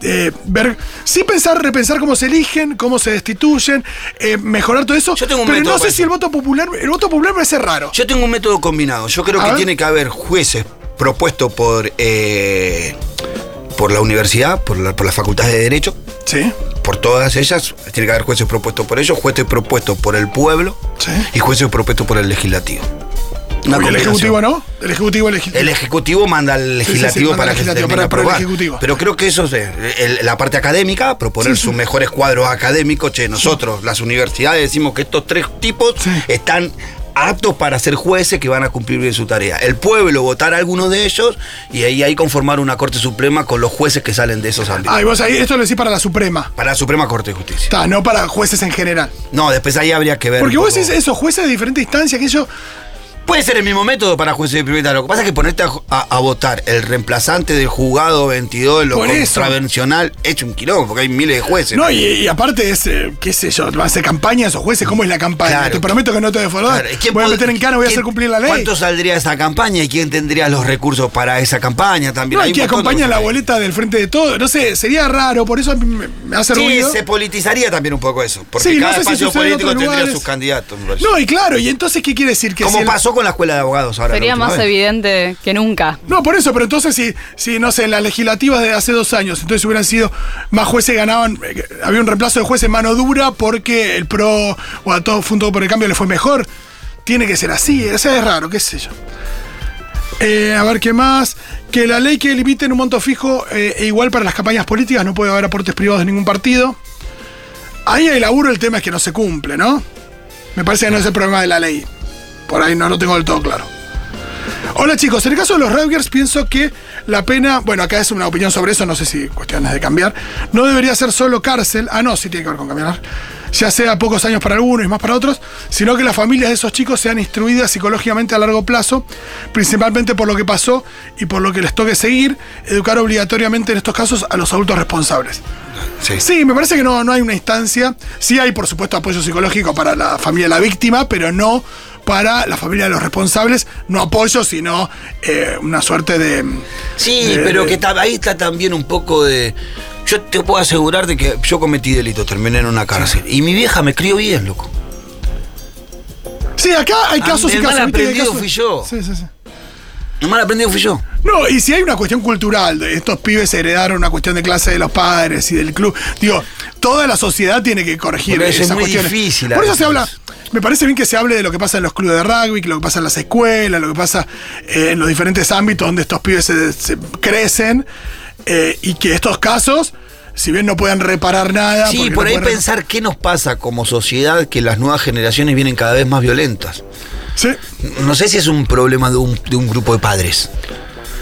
eh, ver, sí pensar, repensar cómo se eligen, cómo se destituyen, mejorar todo eso. Yo tengo un pero método no sé si eso. el voto popular, el voto popular me parece raro. Yo tengo un método combinado. Yo creo A que ver. tiene que haber jueces propuestos por, eh, por la universidad, por la, por la facultad de Derecho, Sí, por todas ellas. Tiene que haber jueces propuestos por ellos, jueces propuestos por el pueblo sí. y jueces propuestos por el legislativo. Una el ejecutivo no, el ejecutivo el El ejecutivo manda al sí, legislativo para que se legislativo, termine para- para el aprobar. ejecutivo. Pero creo que eso es eh, el- la parte académica, proponer Sí, sí. sus mejores cuadros académicos. Che, nosotros, las universidades, decimos que estos tres tipos Sí. están aptos para ser jueces que van a cumplir bien su tarea. El pueblo votar a alguno de ellos y ahí, ahí conformar una Corte Suprema con los jueces que salen de esos ámbitos. Ah, y vos ahí, esto lo decís para la Suprema. Para la Suprema Corte de Justicia. Está, no para jueces en general. No, después ahí habría que ver. Porque vos decís esos jueces de diferentes instancias que yo. Puede ser el mismo método para jueces de primera. Lo que pasa es que ponerte a, a- a votar el reemplazante del juzgado 22, lo Por contravencional, hecho un quilombo, porque hay miles de jueces. No, y, y aparte es, eh, qué sé yo, van a hacer campaña esos jueces, ¿cómo es la campaña? Claro. Te prometo que no te defraudar. Claro, ¿quién Voy a meter en cana, voy a hacer cumplir la ley. ¿Cuánto saldría esa campaña y quién tendría los recursos para esa campaña también? No, Hay que acompaña la boleta del frente de todo. No sé, sería raro, por eso me, me hace Sí, ruido. se politizaría también un poco eso. Porque Sí, no cada sé si espacio en político tendría lugares. sus candidatos. No, y claro, y entonces, ¿qué quiere decir? Que si el- pasó con la escuela de abogados ahora. Sería más vez. evidente que nunca. No, por eso, pero entonces si, si, no sé, en las legislativas de hace dos años, entonces hubieran sido más jueces ganaban, eh, había un reemplazo de jueces mano dura porque el PRO o a todo Junto por el Cambio le fue mejor. Tiene que ser así, o sea, es raro, qué sé yo. Eh, a ver qué más. Que la ley que limite en un monto fijo eh, e igual para las campañas políticas, no puede haber aportes privados de ningún partido. Ahí hay laburo, el tema es que no se cumple, ¿no? Me parece que no es el problema de la ley. Por ahí no lo tengo del todo claro. Hola chicos, en el caso de los Rutgers pienso que la pena, bueno acá es una opinión sobre eso, no sé si cuestiones de cambiar, no debería ser solo cárcel, ah no, sí tiene que ver con cambiar, ya sea pocos años para algunos y más para otros, sino que las familias de esos chicos sean instruidas psicológicamente a largo plazo, principalmente por lo que pasó y por lo que les toque seguir, educar obligatoriamente en estos casos a los adultos responsables. Sí. Sí, me parece que no, no hay una instancia. Sí hay, por supuesto, apoyo psicológico para la familia de la víctima, pero no para la familia de los responsables. No apoyo, sino eh, una suerte de. Sí, de- pero que ahí está también un poco de. Yo te puedo asegurar de que yo cometí delito, terminé en una cárcel. Y mi vieja me crió bien, loco. Sí, acá hay casos y el casos. mal aprendido casos- fui yo. Sí, sí, sí. Lo mal aprendido fui yo. No, y si hay una cuestión cultural, estos pibes heredaron una cuestión de clase de los padres y del club. Digo, toda la sociedad tiene que corregir Porque eso es esas muy cuestiones. difícil Por eso se habla. Me parece bien que se hable de lo que pasa en los clubes de rugby, lo que pasa en las escuelas, lo que pasa eh, en los diferentes ámbitos donde estos pibes se, se crecen eh, y que estos casos, si bien no puedan reparar nada. Sí, por no ahí pueden- pensar qué nos pasa como sociedad que las nuevas generaciones vienen cada vez más violentas. Sí. No sé si es un problema de un, de un grupo de padres.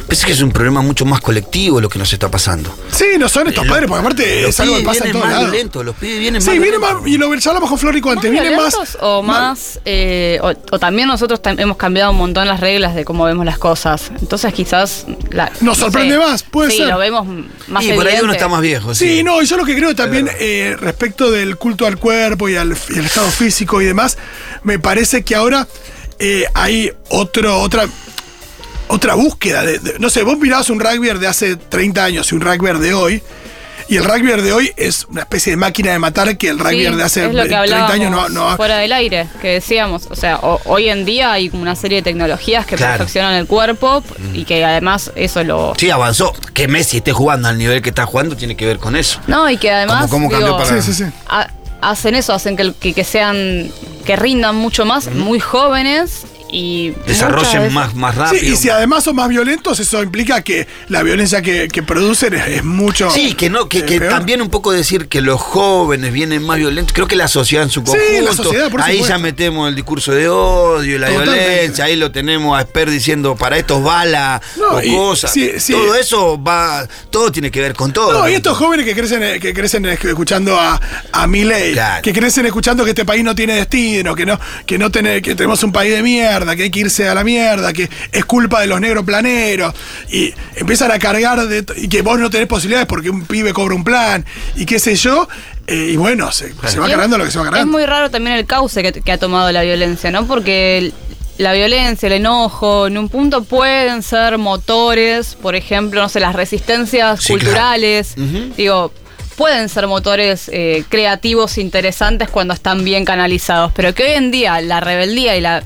Pensé que es un problema mucho más colectivo lo que nos está pasando. Sí, no son estos padres, porque aparte Los es algo que pasa en vienen todos más lados. violentos, los pibes vienen Sí, más viene violentos. más, y lo charlamos con Florico antes, ¿Más viene más. o más, eh, o, o también nosotros tam- hemos cambiado un montón las reglas de cómo vemos las cosas. Entonces quizás la- Nos no sorprende más, puede sí, ser. lo vemos más Y por ahí uno está más viejo. Sí, no, y yo lo que creo también eh, respecto del culto al cuerpo y al, y al estado físico y demás, me parece que ahora eh, hay otro, otra, otra búsqueda. De, de- no sé, vos mirabas un rugby de hace 30 años y un rugby de hoy, y el rugby de hoy es una especie de máquina de matar que el rugby Sí, de hace es lo que 30 años no, no fuera del aire, que decíamos, o sea, o- hoy en día hay una serie de tecnologías que Claro. perfeccionan el cuerpo y que además eso lo Sí, avanzó. Que Messi esté jugando al nivel que está jugando tiene que ver con eso. no y que además ¿Cómo- cómo cambió digo, para- Sí, sí, sí. ha- hacen eso, hacen que, que, que sean que rindan mucho más, muy jóvenes y Desarrollen veces- más, más Sí, rápido. y si además son más violentos, eso implica que la violencia que, que producen es, es mucho. Sí, que no, que, eh, que también un poco decir que los jóvenes vienen más violentos. Creo que la sociedad en su Sí, conjunto. la sociedad, por ahí supuesto. ya metemos el discurso de odio y la Totalmente. violencia. Ahí lo tenemos a Esper diciendo para estos balas No, o y- cosas. sí, sí. Todo eso va, todo tiene que ver con todo. No, y estos jóvenes que crecen, eh, que crecen escuchando a, a Milei, Claro. que crecen escuchando que este país no tiene destino, que no, que no tiene, que tenemos un país de mierda, mierda, que hay que irse a la mierda, que es culpa de los negros planeros, y empiezan a cargar de y que vos no tenés posibilidades porque un pibe cobra un plan, y qué sé yo, eh, y bueno, se, se va Y es- cargando lo que se va Es cargando. muy raro también el cauce que, que ha tomado la violencia, ¿no? Porque el- la violencia, el enojo, en un punto pueden ser motores, por ejemplo, no sé, las resistencias Sí, culturales, claro. Digo, pueden ser motores eh, creativos, interesantes cuando están bien canalizados, pero que hoy en día la rebeldía y la...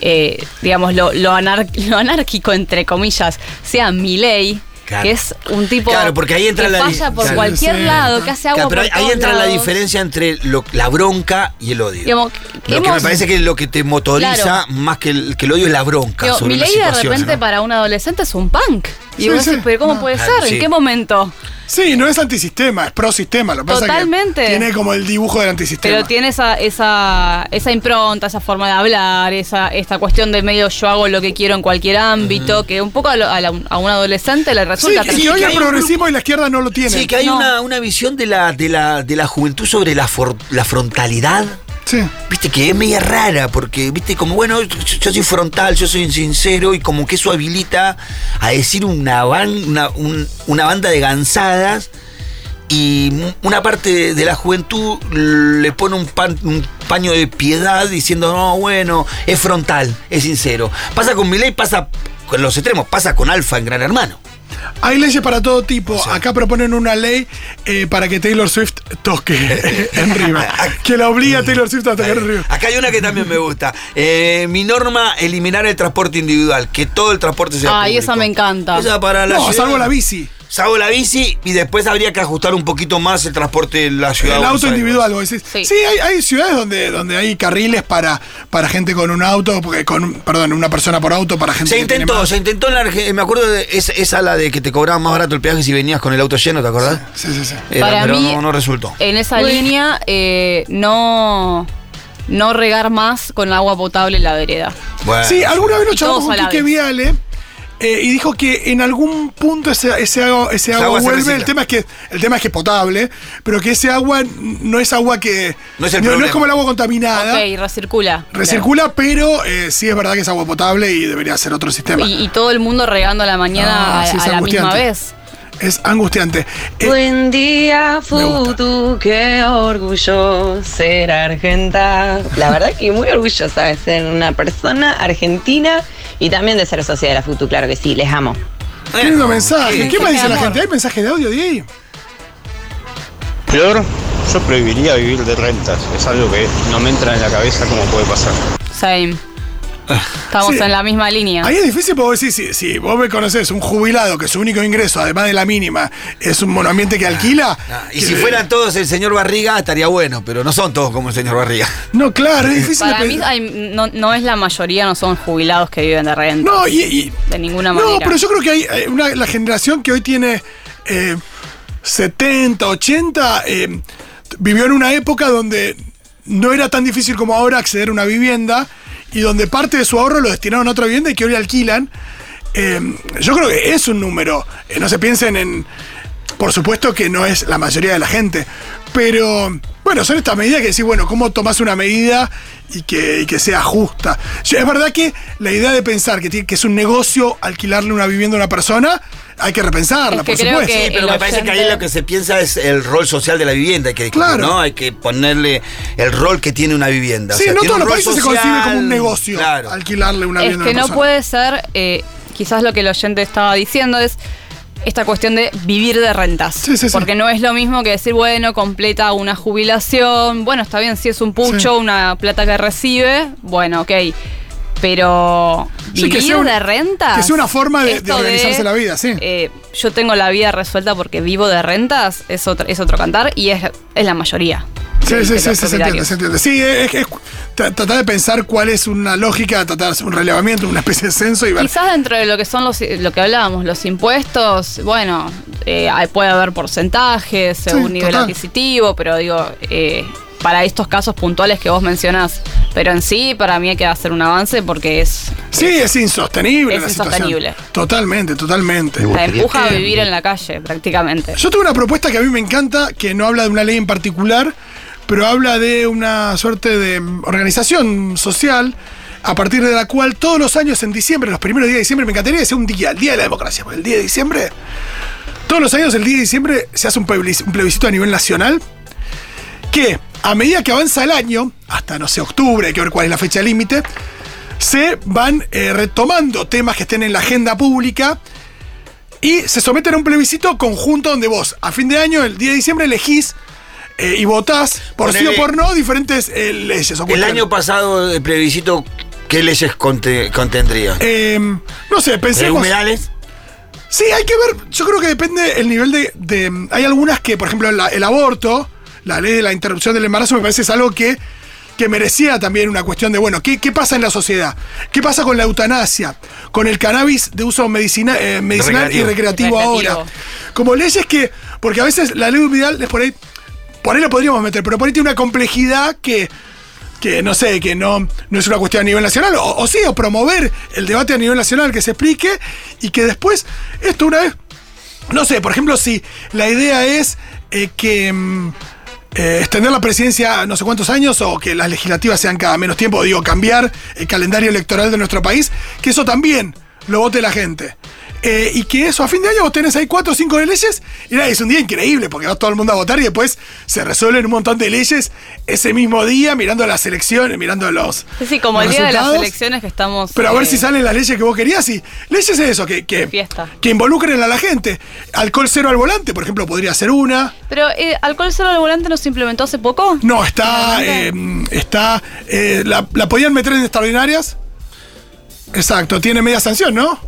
eh, digamos, lo, lo, anar- lo anárquico, entre comillas, sea mi ley, Claro. que es un tipo Claro, porque ahí entra que la falla por claro. cualquier Sí. lado, que hace agua Claro, pero por ahí, ahí todos entra la diferencia entre lo- la bronca y el odio. Digamos, lo que me parece que lo que te motoriza Claro. más que el, que el odio es la bronca. Digo, sobre mi ley de repente ¿no? para un adolescente es un punk. Y Sí, vos sí. decís, pero ¿cómo No, puede claro, ser? sí. ¿En qué momento? Sí, no es antisistema, es pro sistema. Lo que pasa es que Totalmente. tiene como el dibujo del antisistema. Pero tiene esa, esa, esa impronta, esa forma de hablar, esa, esta cuestión de medio yo hago lo que quiero en cualquier ámbito, que un poco a, lo- a la- a un adolescente le resulta que- Sí, y hoy el hay un progresismo y la izquierda no lo tienen. Sí, que hay No. una, una visión de la, de, la, de la juventud sobre la, for- la frontalidad. Viste que es media rara, porque, viste, como bueno, yo, soy frontal, yo soy sincero, y como que eso habilita a decir una, una, un- una banda de gansadas, y una parte de, la juventud le pone un, un paño de piedad diciendo, no, bueno, es frontal, es sincero. Pasa con Milei, pasa con los extremos, pasa con Alfa en Gran Hermano. Hay leyes para todo tipo. Acá proponen una ley eh, para que Taylor Swift toque (laughs) en River. Que la obliga a Taylor Swift a tocar en River. Acá hay una que también me gusta. Eh, mi norma, eliminar el transporte individual, que todo el transporte sea Ay, público. esa me encanta. Esa para la No, ciudad. salvo la bici. Salvo la bici y después habría que ajustar un poquito más el transporte en la ciudad. El de auto individual, vos decís. Sí. Sí, hay, hay ciudades donde, donde hay carriles para, para gente con un auto, porque con, perdón, una persona por auto para gente Se que tiene intentó, más. se intentó en la Arge- me acuerdo de esa, esa la de que te cobraban más barato el peaje si venías con el auto lleno, ¿te acordás? Sí, sí, sí. Era, Para pero mí- no, no resultó. En esa línea, eh, no, no regar más con agua potable en la vereda. Bueno, Sí, alguna vez lo charlamos con Quique. Viale eh, y dijo que en algún punto ese, ese agua, ese agua, vuelve. El tema, es que, el tema es que es potable, pero que ese agua no es agua que. No es el no, problema. como el agua contaminada. Ok, recircula. Recircula, pero eh, sí es verdad que es agua potable y debería ser otro sistema. Y, y todo el mundo regando a la mañana Ah, a, la misma vez. Es angustiante. Eh, Buen día. Futu, qué orgullo ser argenta. La verdad que muy orgullosa de ser una persona argentina y también de ser socia de la Futu, claro que sí, les amo. qué lindo mensaje. ¿Qué me dice la gente? ¿Hay mensaje de audio, Diego? Peor, yo prohibiría vivir de rentas. Es algo que no me entra en la cabeza cómo puede pasar. Same. Estamos Sí. en la misma línea. Ahí es difícil porque vos decís, si, si vos me conocés, un jubilado que su único ingreso, además de la mínima, es un monoambiente que alquila. Ah, y que- si fueran todos el señor Barriga, estaría bueno, pero no son todos como el señor Barriga. No, claro, es difícil Para mí hay- no, no es la mayoría, no son jubilados que viven de renta. No, y, y- de ninguna No, manera. pero yo creo que hay eh, una, la generación que hoy tiene eh, 70, 80, eh, vivió en una época donde no era tan difícil como ahora acceder a una vivienda y donde parte de su ahorro lo destinaron a otra vivienda y que hoy alquilan. Eh, yo creo que es un número. Eh, no se piensen en. Por supuesto que no es la mayoría de la gente. Pero, bueno, son estas medidas que decís, bueno, ¿cómo tomás una medida y que, que sea justa? Es verdad que la idea de pensar que, que es un negocio alquilarle una vivienda a una persona, hay que repensarla, Es que por creo supuesto. que- Sí, pero me parece que ahí lo que se piensa es el rol social de la vivienda, hay que discutir, Claro. ¿no? Hay que ponerle el rol que tiene una vivienda. O Sí, sea, no tiene todos un los países se concibe como un negocio Claro. alquilarle una es vivienda que a una no persona. puede ser, eh, quizás lo que el oyente estaba diciendo es esta cuestión de vivir de rentas. Sí, sí, sí. Porque no es lo mismo que decir, bueno, completa una jubilación, bueno, está bien, si es un pucho, Sí. una plata que recibe, bueno, ok. Pero Sí, vivir que sea un- de rentas. que sea una forma de- de organizarse la vida, sí. eh, yo tengo la vida resuelta porque vivo de rentas, es otro, es otro cantar y es, es la mayoría. Sí, de- sí, de sí, sí, se entiende, se entiende. Sí, es, es tra- tratar de pensar cuál es una lógica, tratar de hacer un relevamiento, una especie de censo y ver. Quizás dentro de lo que son los lo que hablábamos, los impuestos, bueno, eh, puede haber porcentajes según Sí, nivel total. adquisitivo, pero digo, eh, para estos casos puntuales que vos mencionás, pero en sí para mí hay que hacer un avance porque es Sí, es insostenible. Es la situación. insostenible. Totalmente, totalmente. la empuja a vivir en la calle prácticamente. Yo tengo una propuesta que a mí me encanta, que no habla de una ley en particular, pero habla de una suerte de organización social a partir de la cual todos los años en diciembre, los primeros días de diciembre, me encantaría que sea un día, el día de la democracia, porque el día de diciembre, todos los años el día de diciembre se hace un plebiscito, un plebiscito a nivel nacional, que a medida que avanza el año, hasta no sé, octubre, hay que ver cuál es la fecha límite, se van eh, retomando temas que estén en la agenda pública y se someten a un plebiscito conjunto donde vos, a fin de año, el día de diciembre, elegís eh, y votás por sí o por no diferentes eh, leyes. o El año pasado, el plebiscito, ¿qué leyes conte- contendría? Eh, no sé, ¿De pensemos. humedales? Sí, hay que ver. Yo creo que depende el nivel de. de- hay algunas que, por ejemplo, el aborto, la ley de la interrupción del embarazo, me parece es algo que, que merecía también una cuestión de, bueno, ¿qué, qué pasa en la sociedad? ¿Qué pasa con la eutanasia? Con el cannabis de uso medicina, eh, medicinal y Recreativo. ahora. Como leyes que. Porque a veces la ley humedal es por ahí. Por ahí la podríamos meter, pero por ahí tiene una complejidad que que no sé, que no, no es una cuestión a nivel nacional, o, o sí, o promover el debate a nivel nacional que se explique y que después, esto una vez, no sé, por ejemplo, si la idea es eh, que mm, eh, extender la presidencia no sé cuántos años o que las legislativas sean cada menos tiempo, digo, cambiar el calendario electoral de nuestro país, que eso también lo vote la gente. Eh, y que eso, a fin de año vos tenés ahí cuatro o cinco de leyes, y nada, es un día increíble, porque va todo el mundo a votar y después se resuelven un montón de leyes ese mismo día, mirando las elecciones, mirando los. Sí, sí, como el día de las elecciones que estamos. Pero a ver eh, si salen las leyes que vos querías y leyes es eso, que, que, Fiesta. que involucren a la gente. Alcohol cero al volante, por ejemplo, podría ser una. Pero, eh, ¿alcohol cero al volante no se implementó hace poco? No, está. eh, está. eh, la, la podían meter en extraordinarias. Exacto, tiene media sanción, ¿no?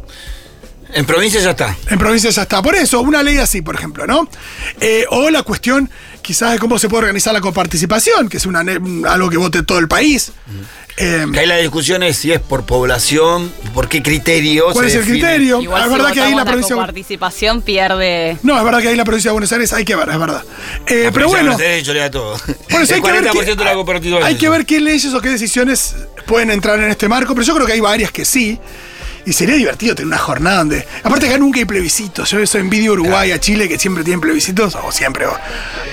En provincia ya está. En provincia ya está. Por eso, una ley así, por ejemplo, ¿no? Eh, o la cuestión quizás de cómo se puede organizar la coparticipación, que es una, algo que vote todo el país. Eh, Que ahí la discusión es si es por población, por qué criterio. ¿Cuál se es el define. criterio? Igual es si verdad que ahí la provincia. participación pierde. No, es verdad que ahí la provincia de Buenos Aires hay que ver, es verdad. Eh, La pero de bueno. Buenos Aires todo. Hay que, ver 40% qué, de la hay que ver qué leyes o qué decisiones pueden entrar en este marco, pero yo creo que hay varias que sí. Y sería divertido tener una jornada donde. Aparte, acá nunca hay plebiscitos. Yo eso envidio a Uruguay, a Chile, que siempre tienen plebiscitos, o siempre o-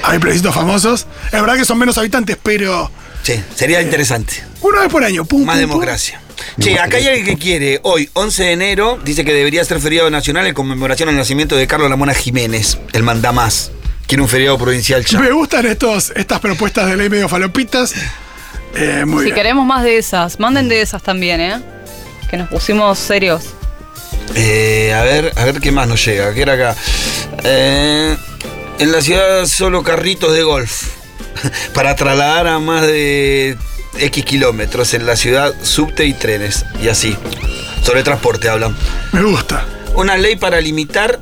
hay plebiscitos famosos. Es verdad que son menos habitantes, pero. Sí, sería interesante. Una vez por año, pum, Más pum, pum. democracia. Che, acá hay alguien que quiere, hoy, 11 de enero, dice que debería ser feriado nacional en conmemoración al nacimiento de Carlos Lamona Jiménez, el mandamás. Quiere un feriado provincial ya. Me gustan estos, estas propuestas de ley medio falopitas. Eh, muy Si bien. queremos más de esas, manden de esas también, ¿eh? Que nos pusimos serios. Eh, a ver, a ver qué más nos llega. ¿Qué era acá? Eh, en la ciudad solo carritos de golf. (laughs) Para trasladar a más de X kilómetros. En la ciudad, subte y trenes. Y así. Sobre transporte hablan. Me gusta. Una ley para limitar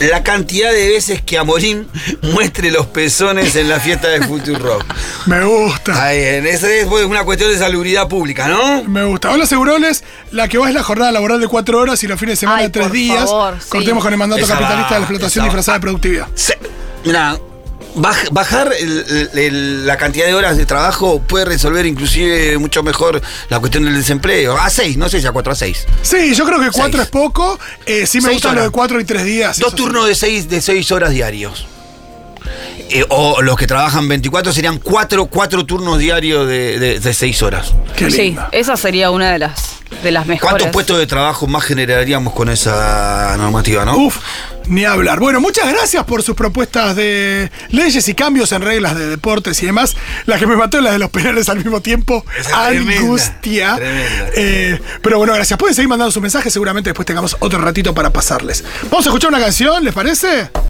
la cantidad de veces que Amorín (laughs) muestre los pezones en la fiesta de Rock. (laughs) Me gusta. Ahí, en esa es una cuestión de salubridad pública, ¿no? Me gusta. Hola, Seguroles. La que va es la jornada laboral de cuatro horas y los fines de semana Ay, de tres por días. favor, sí. Cortemos con el mandato Esa capitalista va, de la explotación disfrazada de productividad. Se- Mira, baj- bajar el- la cantidad de horas de trabajo puede resolver inclusive mucho mejor la cuestión del desempleo. A seis, no sé si a cuatro a seis. Sí, yo creo que cuatro Seis. es poco. Eh, sí me gusta lo de cuatro y tres días. Dos sí. turnos de seis, de seis horas diarios. Eh, o los que trabajan 24 serían cuatro, cuatro turnos diarios de, de- de seis horas. Qué Sí, esa sería una de las, de las mejores. ¿Cuántos puestos de trabajo más generaríamos con esa normativa, no? Uf, ni hablar. Bueno, muchas gracias por sus propuestas de leyes y cambios en reglas de deportes y demás. La que me mató es la de los penales al mismo tiempo. Esa tremenda, Angustia. tremenda. Eh, pero bueno, gracias. Pueden seguir mandando sus mensajes. Seguramente después tengamos otro ratito para pasarles. Vamos a escuchar una canción, ¿les parece?